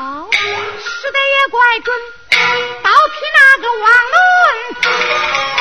刀使的也怪准倒劈那个王伦。